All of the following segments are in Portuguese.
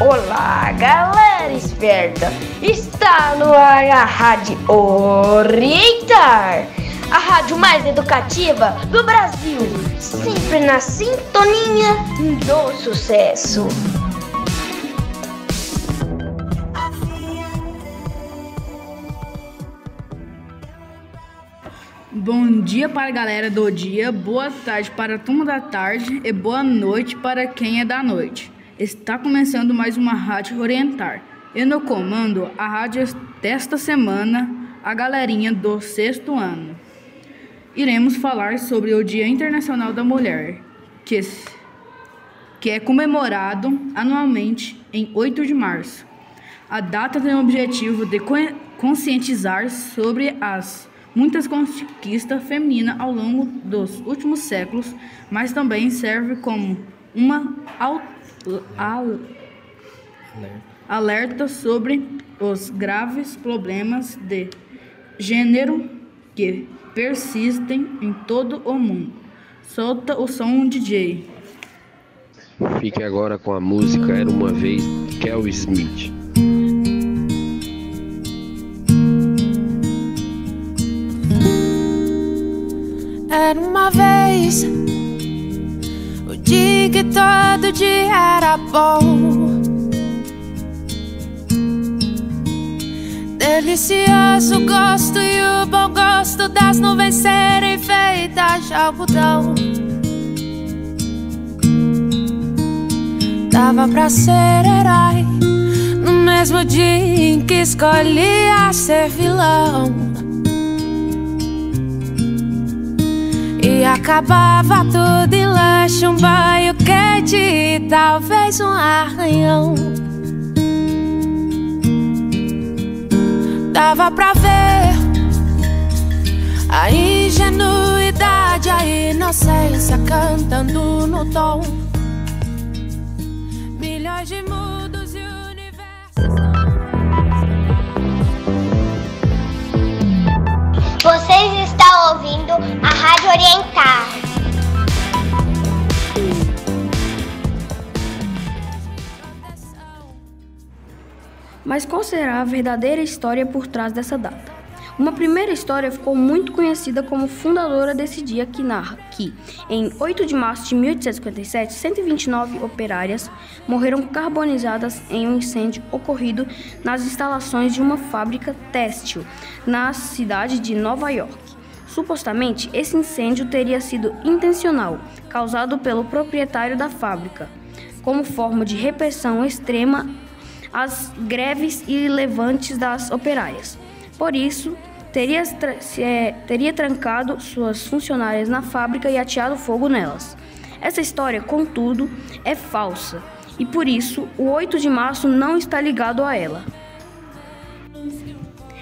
Olá, galera esperta! Está no ar a Rádio Orientar, a rádio mais educativa do Brasil, sempre na sintonia do sucesso. Bom dia para a galera do dia, boa tarde para a turma da tarde e boa noite para quem é da noite. Está começando mais uma Rádio Orientar. E no comando, a rádio desta semana, a galerinha do sexto ano. Iremos falar sobre o Dia Internacional da Mulher, que, que é comemorado anualmente em 8 de março. A data tem o objetivo de conscientizar sobre as muitas conquistas femininas ao longo dos últimos séculos, mas também serve como uma alerta sobre os graves problemas de gênero que persistem em todo o mundo. Solta o som, DJ. Fique agora com a música Era uma vez Kel Smith. Era uma vez que todo dia era bom. Delicioso gosto e o bom gosto das nuvens serem feitas de algodão. Dava pra ser herói no mesmo dia em que escolhia ser vilão. E acabava tudo em lanche, um banho quente e talvez um arranhão. Dava pra ver a ingenuidade, a inocência cantando no tom. Milhões de mundos e universos. Vocês estão ouvindo a Rádio Orientar. Mas qual será a verdadeira história por trás dessa data? Uma primeira história ficou muito conhecida como fundadora desse dia que narra que, em 8 de março de 1857, 129 operárias morreram carbonizadas em um incêndio ocorrido nas instalações de uma fábrica têxtil na cidade de Nova York. Supostamente, esse incêndio teria sido intencional, causado pelo proprietário da fábrica, como forma de repressão extrema às greves e levantes das operárias. Por isso, teria, é, teria trancado suas funcionárias na fábrica e ateado fogo nelas. Essa história, contudo, é falsa e por isso o 8 de março não está ligado a ela.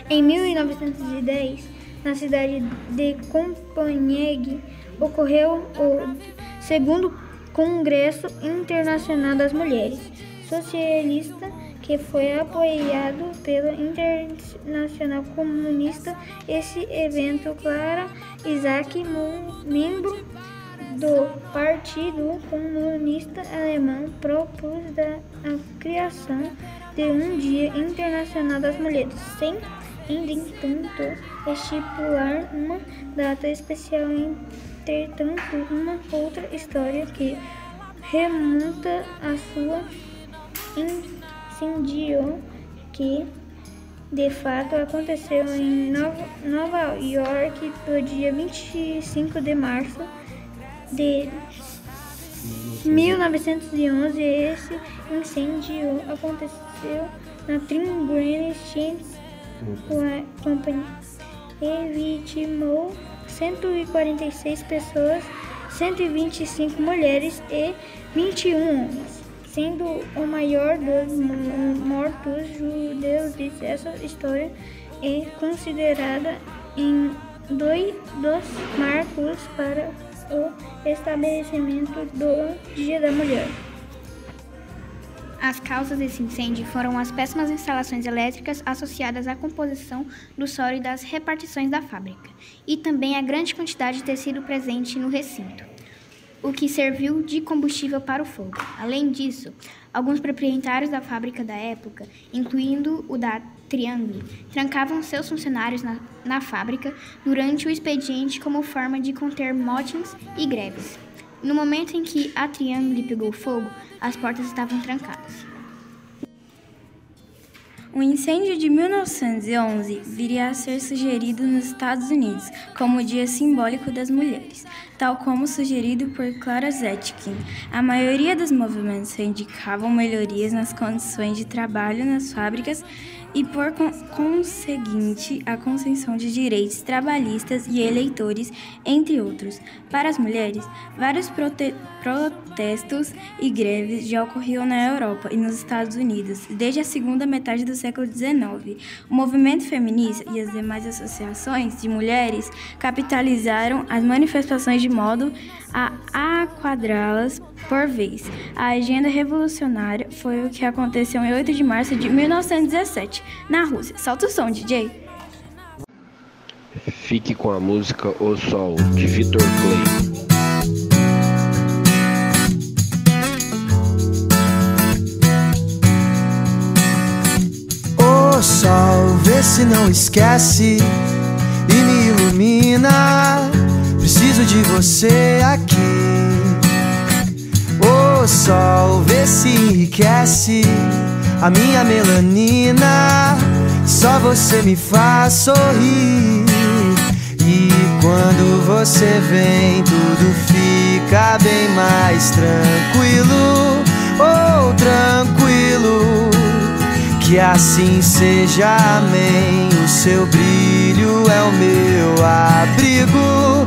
Em 1910, na cidade de Copenhague, ocorreu o segundo Congresso Internacional das Mulheres Socialista que foi apoiado pela Internacional Comunista. Esse evento, Clara Isaac, membro do Partido Comunista Alemão, propôs a criação de um Dia Internacional das Mulheres, sem, entanto, estipular uma data especial. Entretanto, uma outra história que remonta à sua incendiou que de fato aconteceu em Nova York no dia 25 de março de 1911. Esse incêndio aconteceu na Green Sheets Company e vitimou 146 pessoas, 125 mulheres e 21 homens sendo o maior dos mortos judeus essa história é considerada em dois dos marcos para o estabelecimento do Dia da Mulher. As causas desse incêndio foram as péssimas instalações elétricas associadas à composição do solo e das repartições da fábrica, e também a grande quantidade de tecido presente no recinto. O que serviu de combustível para o fogo. Além disso, alguns proprietários da fábrica da época, incluindo o da Triangle, trancavam seus funcionários na, na fábrica durante o expediente como forma de conter motins e greves. No momento em que a Triangle pegou fogo, as portas estavam trancadas. O incêndio de 1911 viria a ser sugerido nos Estados Unidos como o Dia Simbólico das Mulheres, tal como sugerido por Clara Zetkin. A maioria dos movimentos reivindicavam melhorias nas condições de trabalho nas fábricas e, por conseguinte, a concessão de direitos trabalhistas e eleitores, entre outros. Para as mulheres, vários protestos e greves já ocorriam na Europa e nos Estados Unidos desde a segunda metade do século XIX. O movimento feminista e as demais associações de mulheres capitalizaram as manifestações de modo a aquadrá-las por vez. A agenda revolucionária foi o que aconteceu em 8 de março de 1917, na Rússia. Solta o som, DJ. Fique com a música O Sol, de Victor Clay. O sol, vê se não esquece e me ilumina. Preciso de você aqui. O sol, vê se enriquece a minha melanina. Só você me faz sorrir. E quando você vem, tudo fica bem mais tranquilo. Oh, tranquilo. Que assim seja, amém. O seu brilho é o meu abrigo,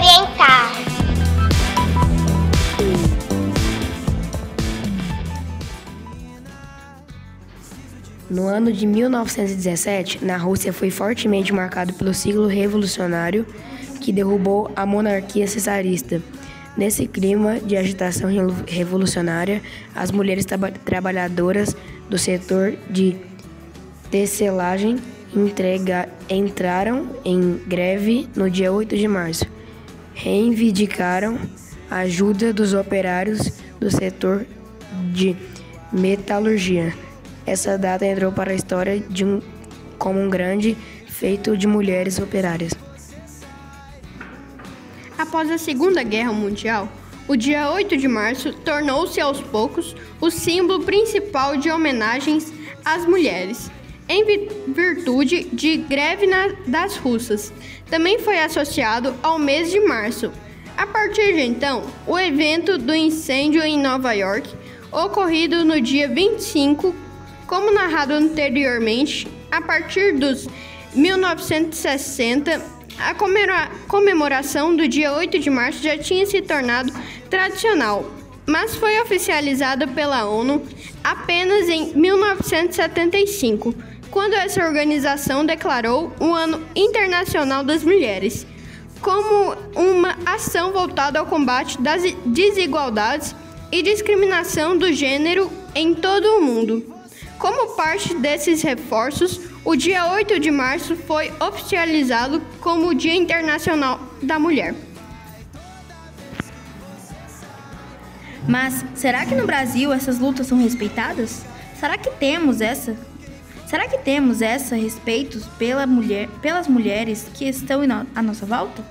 Orientar. No ano de 1917, na Rússia foi fortemente marcado pelo ciclo revolucionário que derrubou a monarquia cesarista. Nesse clima de agitação revolucionária, as mulheres traba trabalhadoras do setor de tecelagem entrega, entraram em greve no dia 8 de março. Reivindicaram a ajuda dos operários do setor de metalurgia. Essa data entrou para a história um, como um grande feito de mulheres operárias. Após a Segunda Guerra Mundial, o dia 8 de março tornou-se aos poucos o símbolo principal de homenagens às mulheres, em virtude de greve das russas. Também foi associado ao mês de março. A partir de então, o evento do incêndio em Nova York, ocorrido no dia 25, como narrado anteriormente, a partir dos 1960, a comemoração do dia 8 de março já tinha se tornado tradicional, mas foi oficializada pela ONU apenas em 1975, quando essa organização declarou o Ano Internacional das Mulheres como uma ação voltada ao combate das desigualdades e discriminação do gênero em todo o mundo. Como parte desses reforços, o dia 8 de março foi oficializado como o Dia Internacional da Mulher. Mas será que no Brasil essas lutas são respeitadas? Será que temos essa? Será que temos essa respeitos pela mulher, pelas mulheres que estão à nossa volta?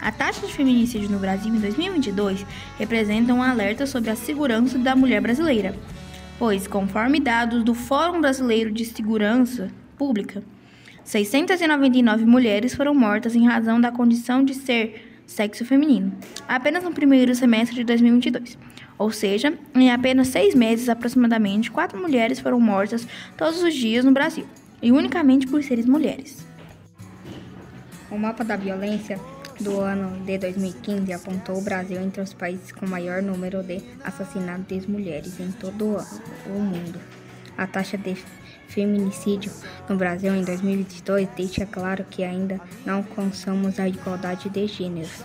A taxa de feminicídio no Brasil em 2022 representa um alerta sobre a segurança da mulher brasileira pois, conforme dados do Fórum Brasileiro de Segurança Pública, 699 mulheres foram mortas em razão da condição de ser sexo feminino, apenas no primeiro semestre de 2022. Ou seja, em apenas seis meses, aproximadamente, quatro mulheres foram mortas todos os dias no Brasil, e unicamente por serem mulheres. O mapa da violência do ano de 2015 apontou o Brasil entre os países com maior número de assassinatos de mulheres em todo o mundo. A taxa de feminicídio no Brasil em 2022 deixa claro que ainda não alcançamos a igualdade de gêneros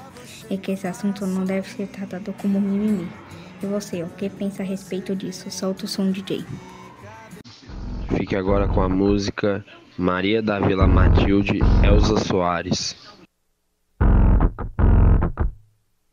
e que esse assunto não deve ser tratado como mimimi. E você, o que pensa a respeito disso? Solta o som, DJ. Fique agora com a música Maria da Vila Matilde, Elza Soares.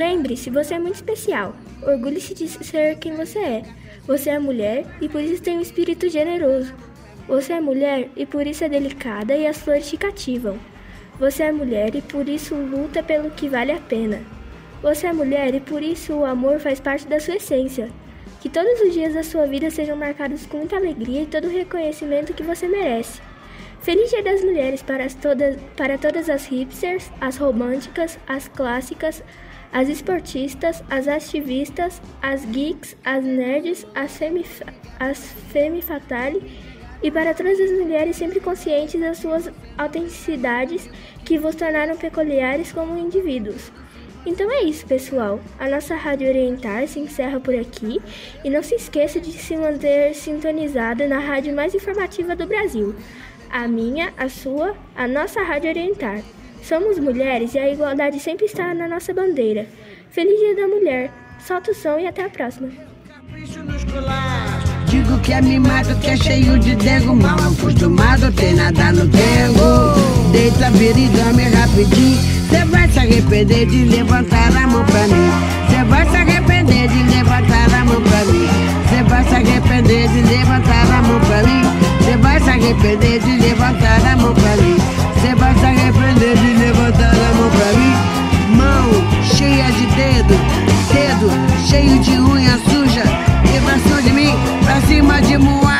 Lembre-se, você é muito especial. Orgulhe-se de ser quem você é. Você é mulher e por isso tem um espírito generoso. Você é mulher e por isso é delicada e as flores te cativam. Você é mulher e por isso luta pelo que vale a pena. Você é mulher e por isso o amor faz parte da sua essência. Que todos os dias da sua vida sejam marcados com muita alegria e todo o reconhecimento que você merece. Feliz Dia das Mulheres para todas, para todas as hipsters, as românticas, as clássicas, as esportistas, as ativistas, as geeks, as nerds, as femi, as e para todas as mulheres sempre conscientes das suas autenticidades que vos tornaram peculiares como indivíduos. Então é isso, pessoal. A nossa Rádio Orientar se encerra por aqui e não se esqueça de se manter sintonizado na rádio mais informativa do Brasil. A minha, a sua, a nossa Rádio Orientar. Somos mulheres e a igualdade sempre está na nossa bandeira. Feliz Dia da Mulher. Solta o som e até a próxima. Digo que é mimado, que é cheio de dengo. Mal acostumado, tem nada no dengo. Deita, vira e dorme rapidinho. Cê vai se arrepender de levantar a mão pra mim. Cê vai se arrepender de levantar a mão pra mim. Cê vai se arrepender de levantar a mão pra mim. Cê vai se arrepender de levantar a mão pra mim Dedo cheio de unha suja. E cima de mim, pra cima de moaja,